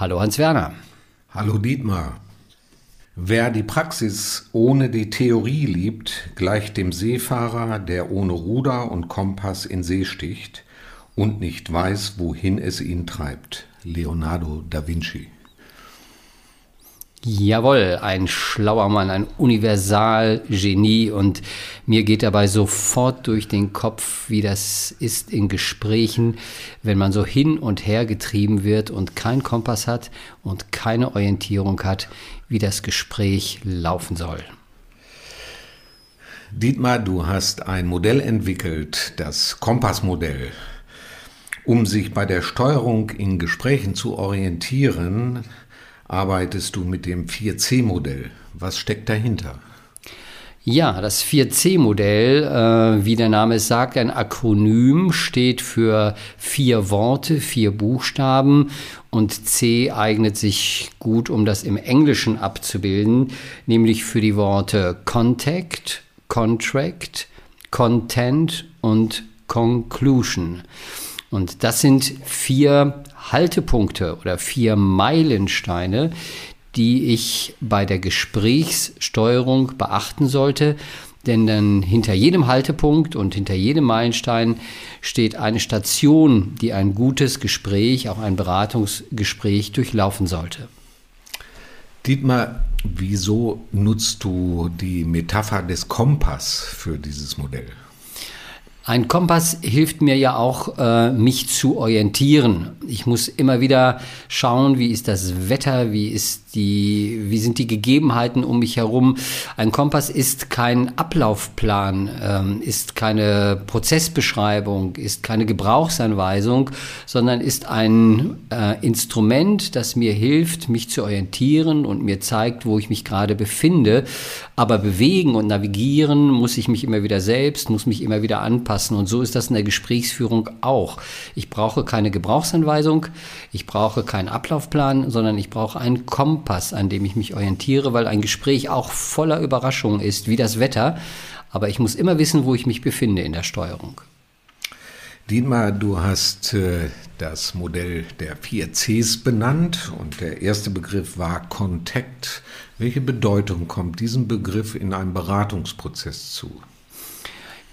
Hallo Hans-Werner. Hallo Dietmar. Wer die Praxis ohne die Theorie liebt, gleicht dem Seefahrer, der ohne Ruder und Kompass in See sticht und nicht weiß, wohin es ihn treibt. Leonardo da Vinci. Jawohl, ein schlauer Mann, ein Universalgenie und mir geht dabei sofort durch den Kopf, wie das ist in Gesprächen, wenn man so hin und her getrieben wird und kein Kompass hat und keine Orientierung hat, wie das Gespräch laufen soll. Dietmar, du hast ein Modell entwickelt, das Kompassmodell. Um sich bei der Steuerung in Gesprächen zu orientieren, arbeitest du mit dem 4C-Modell. Was steckt dahinter? Ja, das 4C-Modell, äh, wie der Name es sagt, ein Akronym, steht für vier Worte, vier Buchstaben und C eignet sich gut, um das im Englischen abzubilden, nämlich für die Worte Contact, Contract, Content und Conclusion. Und das sind vier Haltepunkte oder vier Meilensteine, die ich bei der Gesprächssteuerung beachten sollte. Denn dann hinter jedem Haltepunkt und hinter jedem Meilenstein steht eine Station, die ein gutes Gespräch, auch ein Beratungsgespräch durchlaufen sollte. Dietmar, wieso nutzt du die Metapher des Kompass für dieses Modell? Ein Kompass hilft mir ja auch, äh, mich zu orientieren. Ich muss immer wieder schauen, wie ist das Wetter, wie ist die, wie sind die Gegebenheiten um mich herum. Ein Kompass ist kein Ablaufplan, ähm, ist keine Prozessbeschreibung, ist keine Gebrauchsanweisung, sondern ist ein äh, Instrument, das mir hilft, mich zu orientieren und mir zeigt, wo ich mich gerade befinde. Aber bewegen und navigieren muss ich mich immer wieder selbst, muss mich immer wieder anpassen. Und so ist das in der Gesprächsführung auch. Ich brauche keine Gebrauchsanweisung, ich brauche keinen Ablaufplan, sondern ich brauche einen Kompass Kompass, an dem ich mich orientiere, weil ein Gespräch auch voller Überraschungen ist, wie das Wetter. Aber ich muss immer wissen, wo ich mich befinde in der Steuerung. Dietmar, du hast äh, das Modell der vier Cs benannt und der erste Begriff war Kontakt. Welche Bedeutung kommt diesem Begriff in einem Beratungsprozess zu?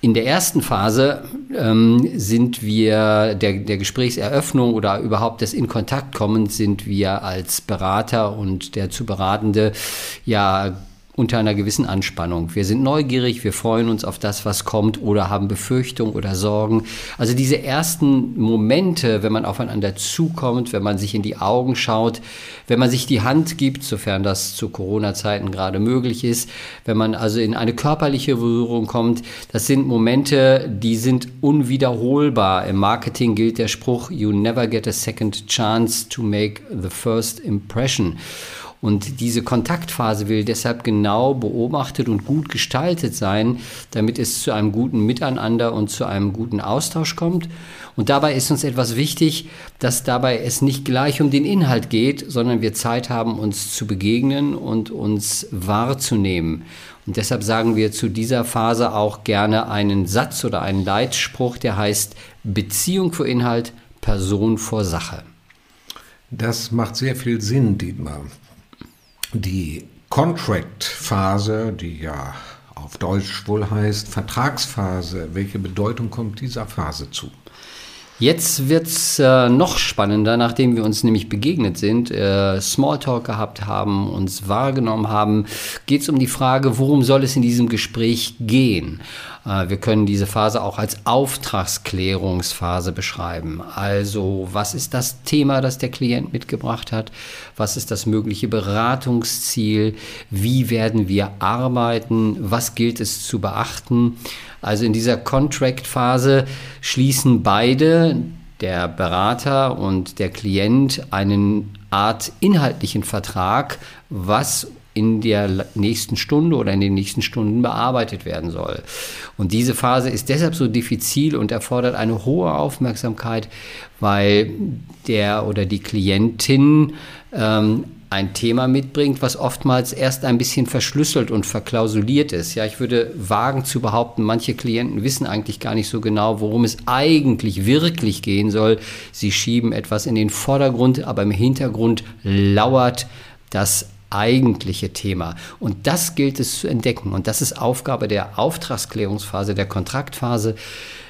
In der ersten Phase ähm, sind wir der, der Gesprächseröffnung oder überhaupt des in Kontakt kommens sind wir als Berater und der zu Beratende ja unter einer gewissen Anspannung. Wir sind neugierig, wir freuen uns auf das, was kommt oder haben Befürchtungen oder Sorgen. Also diese ersten Momente, wenn man aufeinander zukommt, wenn man sich in die Augen schaut, wenn man sich die Hand gibt, sofern das zu Corona-Zeiten gerade möglich ist, wenn man also in eine körperliche Berührung kommt, das sind Momente, die sind unwiederholbar. Im Marketing gilt der Spruch, you never get a second chance to make the first impression. Und diese Kontaktphase will deshalb genau beobachtet und gut gestaltet sein, damit es zu einem guten Miteinander und zu einem guten Austausch kommt. Und dabei ist uns etwas wichtig, dass dabei es nicht gleich um den Inhalt geht, sondern wir Zeit haben, uns zu begegnen und uns wahrzunehmen. Und deshalb sagen wir zu dieser Phase auch gerne einen Satz oder einen Leitspruch, der heißt Beziehung vor Inhalt, Person vor Sache. Das macht sehr viel Sinn, Dietmar. Die Contract-Phase, die ja auf Deutsch wohl heißt Vertragsphase, welche Bedeutung kommt dieser Phase zu? Jetzt wird's äh, noch spannender, nachdem wir uns nämlich begegnet sind, äh, Smalltalk gehabt haben, uns wahrgenommen haben, geht es um die Frage, worum soll es in diesem Gespräch gehen? Äh, wir können diese Phase auch als Auftragsklärungsphase beschreiben. Also, was ist das Thema, das der Klient mitgebracht hat? Was ist das mögliche Beratungsziel? Wie werden wir arbeiten? Was gilt es zu beachten? Also in dieser Contract-Phase schließen beide der Berater und der Klient einen Art inhaltlichen Vertrag, was in der nächsten Stunde oder in den nächsten Stunden bearbeitet werden soll. Und diese Phase ist deshalb so diffizil und erfordert eine hohe Aufmerksamkeit, weil der oder die Klientin ähm, ein Thema mitbringt, was oftmals erst ein bisschen verschlüsselt und verklausuliert ist. Ja, ich würde wagen zu behaupten, manche Klienten wissen eigentlich gar nicht so genau, worum es eigentlich wirklich gehen soll. Sie schieben etwas in den Vordergrund, aber im Hintergrund lauert das eigentliche Thema. Und das gilt es zu entdecken. Und das ist Aufgabe der Auftragsklärungsphase, der Kontraktphase,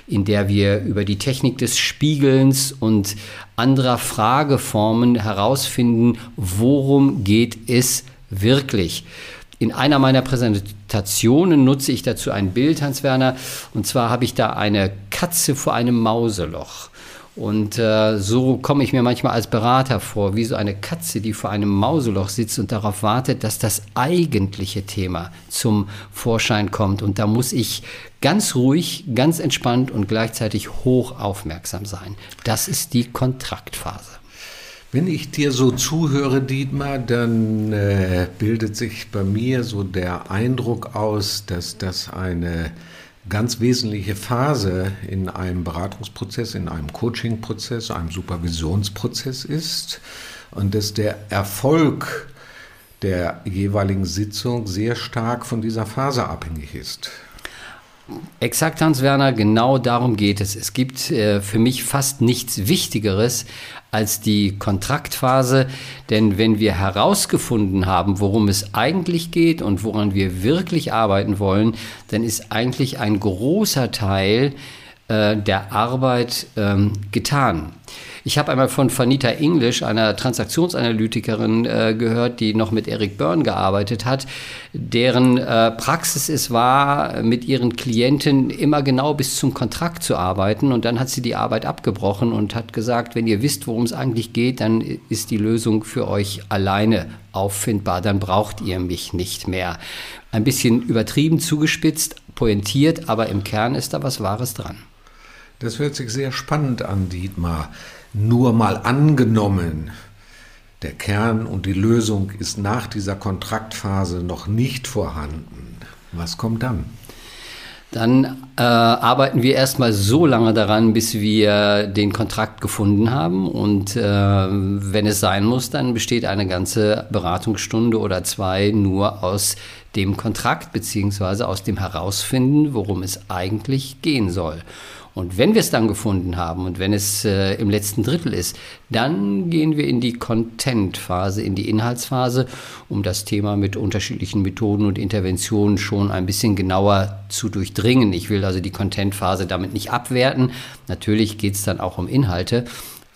in der wir über die Technik des Spiegelns und anderer Frageformen herausfinden, worum geht es wirklich. In einer meiner Präsentationen nutze ich dazu ein Bild, Hans Werner, und zwar habe ich da eine Katze vor einem Mauseloch. Und äh, so komme ich mir manchmal als Berater vor, wie so eine Katze, die vor einem Mauseloch sitzt und darauf wartet, dass das eigentliche Thema zum Vorschein kommt. Und da muss ich ganz ruhig, ganz entspannt und gleichzeitig hoch aufmerksam sein. Das ist die Kontraktphase. Wenn ich dir so zuhöre, Dietmar, dann äh, bildet sich bei mir so der Eindruck aus, dass das eine ganz wesentliche Phase in einem Beratungsprozess, in einem Coachingprozess, einem Supervisionsprozess ist und dass der Erfolg der jeweiligen Sitzung sehr stark von dieser Phase abhängig ist. Exakt, Hans-Werner, genau darum geht es. Es gibt äh, für mich fast nichts Wichtigeres als die Kontraktphase, denn wenn wir herausgefunden haben, worum es eigentlich geht und woran wir wirklich arbeiten wollen, dann ist eigentlich ein großer Teil äh, der Arbeit ähm, getan. Ich habe einmal von Vanita English, einer Transaktionsanalytikerin, äh, gehört, die noch mit Eric Byrne gearbeitet hat, deren äh, Praxis es war, mit ihren Klienten immer genau bis zum Kontrakt zu arbeiten. Und dann hat sie die Arbeit abgebrochen und hat gesagt, wenn ihr wisst, worum es eigentlich geht, dann ist die Lösung für euch alleine auffindbar, dann braucht ihr mich nicht mehr. Ein bisschen übertrieben zugespitzt, pointiert, aber im Kern ist da was Wahres dran. Das hört sich sehr spannend an, Dietmar. Nur mal angenommen, der Kern und die Lösung ist nach dieser Kontraktphase noch nicht vorhanden. Was kommt dann? Dann äh, arbeiten wir erstmal so lange daran, bis wir den Kontrakt gefunden haben. Und äh, wenn es sein muss, dann besteht eine ganze Beratungsstunde oder zwei nur aus dem Kontrakt beziehungsweise aus dem Herausfinden, worum es eigentlich gehen soll. Und wenn wir es dann gefunden haben und wenn es äh, im letzten Drittel ist, dann gehen wir in die Content-Phase, in die Inhaltsphase, um das Thema mit unterschiedlichen Methoden und Interventionen schon ein bisschen genauer zu durchdringen. Ich will also die Content-Phase damit nicht abwerten. Natürlich geht es dann auch um Inhalte.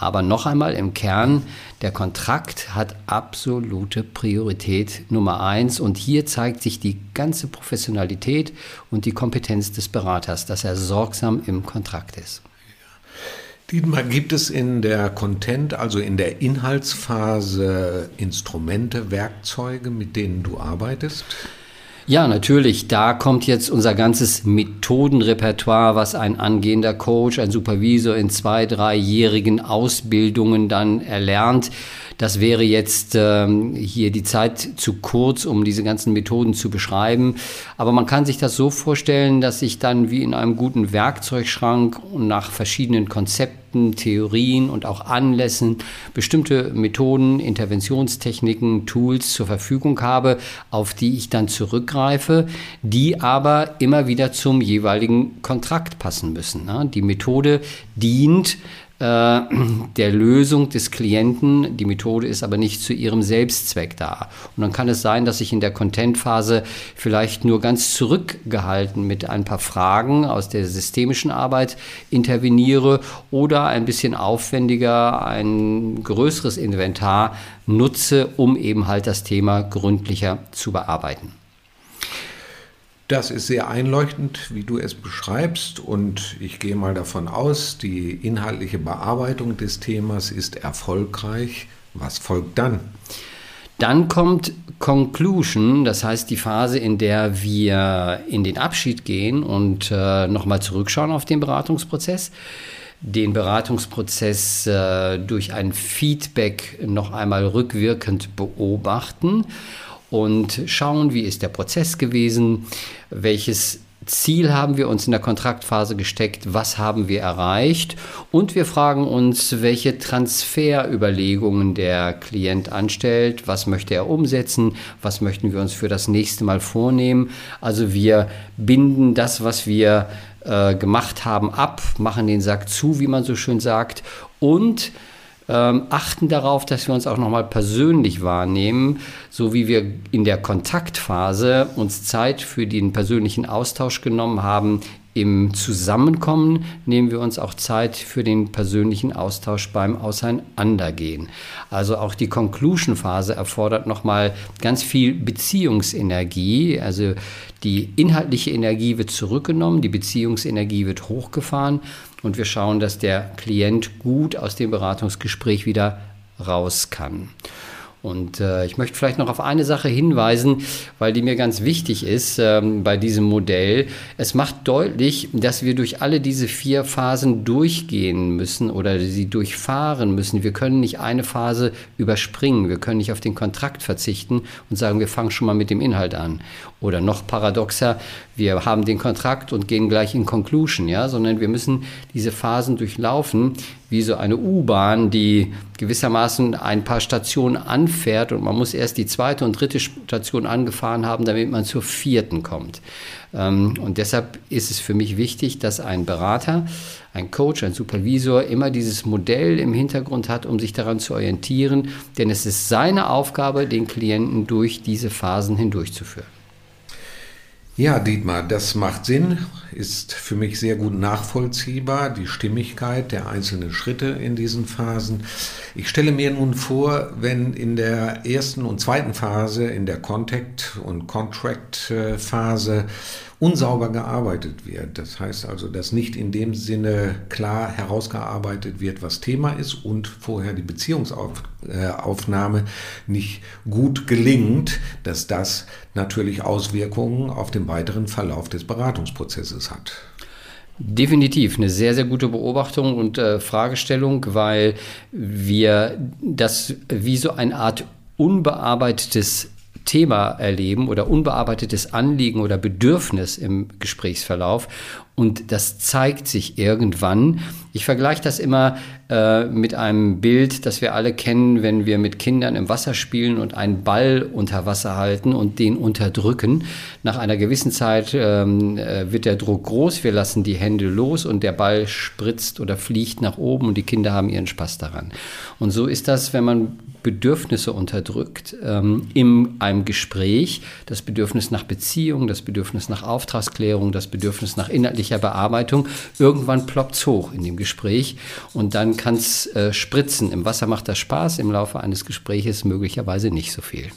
Aber noch einmal im Kern, der Kontrakt hat absolute Priorität Nummer eins. Und hier zeigt sich die ganze Professionalität und die Kompetenz des Beraters, dass er sorgsam im Kontrakt ist. Dietmar, gibt es in der Content, also in der Inhaltsphase, Instrumente, Werkzeuge, mit denen du arbeitest? Ja, natürlich. Da kommt jetzt unser ganzes Methodenrepertoire, was ein angehender Coach, ein Supervisor in zwei, dreijährigen Ausbildungen dann erlernt. Das wäre jetzt ähm, hier die Zeit zu kurz, um diese ganzen Methoden zu beschreiben. Aber man kann sich das so vorstellen, dass ich dann wie in einem guten Werkzeugschrank nach verschiedenen Konzepten, Theorien und auch Anlässen bestimmte Methoden, Interventionstechniken, Tools zur Verfügung habe, auf die ich dann zurückgreife, die aber immer wieder zum jeweiligen Kontrakt passen müssen. Ne? Die Methode dient der Lösung des Klienten. Die Methode ist aber nicht zu ihrem Selbstzweck da. Und dann kann es sein, dass ich in der Content-Phase vielleicht nur ganz zurückgehalten mit ein paar Fragen aus der systemischen Arbeit interveniere oder ein bisschen aufwendiger ein größeres Inventar nutze, um eben halt das Thema gründlicher zu bearbeiten. Das ist sehr einleuchtend, wie du es beschreibst und ich gehe mal davon aus, die inhaltliche Bearbeitung des Themas ist erfolgreich. Was folgt dann? Dann kommt Conclusion, das heißt die Phase, in der wir in den Abschied gehen und äh, nochmal zurückschauen auf den Beratungsprozess. den Beratungsprozess äh, durch ein Feedback noch einmal rückwirkend beobachten und schauen, wie ist der Prozess gewesen, welches Ziel haben wir uns in der Kontraktphase gesteckt, was haben wir erreicht und wir fragen uns, welche Transferüberlegungen der Klient anstellt, was möchte er umsetzen, was möchten wir uns für das nächste Mal vornehmen. Also wir binden das, was wir äh, gemacht haben, ab, machen den Sack zu, wie man so schön sagt und ähm, achten darauf, dass wir uns auch nochmal persönlich wahrnehmen, so wie wir in der Kontaktphase uns Zeit für den persönlichen Austausch genommen haben. Im Zusammenkommen nehmen wir uns auch Zeit für den persönlichen Austausch beim Auseinandergehen. Also auch die Conclusion-Phase erfordert nochmal ganz viel Beziehungsenergie. Also die inhaltliche Energie wird zurückgenommen, die Beziehungsenergie wird hochgefahren und wir schauen, dass der Klient gut aus dem Beratungsgespräch wieder raus kann. Und äh, ich möchte vielleicht noch auf eine Sache hinweisen, weil die mir ganz wichtig ist ähm, bei diesem Modell. Es macht deutlich, dass wir durch alle diese vier Phasen durchgehen müssen oder sie durchfahren müssen. Wir können nicht eine Phase überspringen. Wir können nicht auf den Kontrakt verzichten und sagen, wir fangen schon mal mit dem Inhalt an. Oder noch paradoxer, wir haben den Kontrakt und gehen gleich in Conclusion, ja, sondern wir müssen diese Phasen durchlaufen, wie so eine U-Bahn, die gewissermaßen ein paar Stationen anfährt und man muss erst die zweite und dritte Station angefahren haben, damit man zur vierten kommt. Ähm, und deshalb ist es für mich wichtig, dass ein Berater, ein Coach, ein Supervisor immer dieses Modell im Hintergrund hat, um sich daran zu orientieren, denn es ist seine Aufgabe, den Klienten durch diese Phasen hindurchzuführen. Ja, Dietmar, das macht Sinn, ist für mich sehr gut nachvollziehbar, die Stimmigkeit der einzelnen Schritte in diesen Phasen. Ich stelle mir nun vor, wenn in der ersten und zweiten Phase, in der Contact- und Contract-Phase, unsauber gearbeitet wird. Das heißt also, dass nicht in dem Sinne klar herausgearbeitet wird, was Thema ist und vorher die Beziehungsaufnahme nicht gut gelingt, dass das natürlich Auswirkungen auf den weiteren Verlauf des Beratungsprozesses hat. Definitiv eine sehr, sehr gute Beobachtung und äh, Fragestellung, weil wir das wie so eine Art unbearbeitetes Thema erleben oder unbearbeitetes Anliegen oder Bedürfnis im Gesprächsverlauf. Und das zeigt sich irgendwann. Ich vergleiche das immer äh, mit einem Bild, das wir alle kennen, wenn wir mit Kindern im Wasser spielen und einen Ball unter Wasser halten und den unterdrücken. Nach einer gewissen Zeit ähm, äh, wird der Druck groß, wir lassen die Hände los und der Ball spritzt oder fliegt nach oben und die Kinder haben ihren Spaß daran. Und so ist das, wenn man Bedürfnisse unterdrückt ähm, in einem Gespräch. Das Bedürfnis nach Beziehung, das Bedürfnis nach Auftragsklärung, das Bedürfnis nach inhaltlicher Bearbeitung. Irgendwann ploppt es hoch in dem Gespräch und dann kann es äh, spritzen. Im Wasser macht das Spaß, im Laufe eines Gespräches möglicherweise nicht so viel.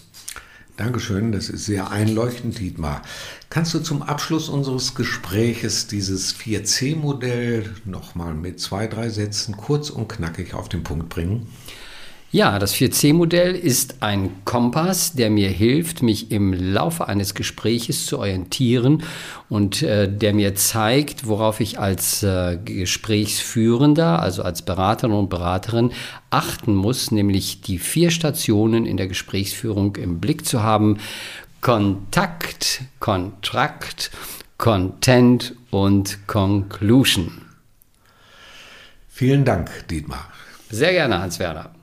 Dankeschön, das ist sehr einleuchtend, Dietmar. Kannst du zum Abschluss unseres Gespräches dieses 4C-Modell nochmal mit zwei, drei Sätzen kurz und knackig auf den Punkt bringen? Ja, das 4C-Modell ist ein Kompass, der mir hilft, mich im Laufe eines Gespräches zu orientieren und äh, der mir zeigt, worauf ich als äh, Gesprächsführender, also als Beraterin und Beraterin achten muss, nämlich die vier Stationen in der Gesprächsführung im Blick zu haben. Kontakt, Kontrakt, Content und Conclusion. Vielen Dank, Dietmar. Sehr gerne, Hans-Werner.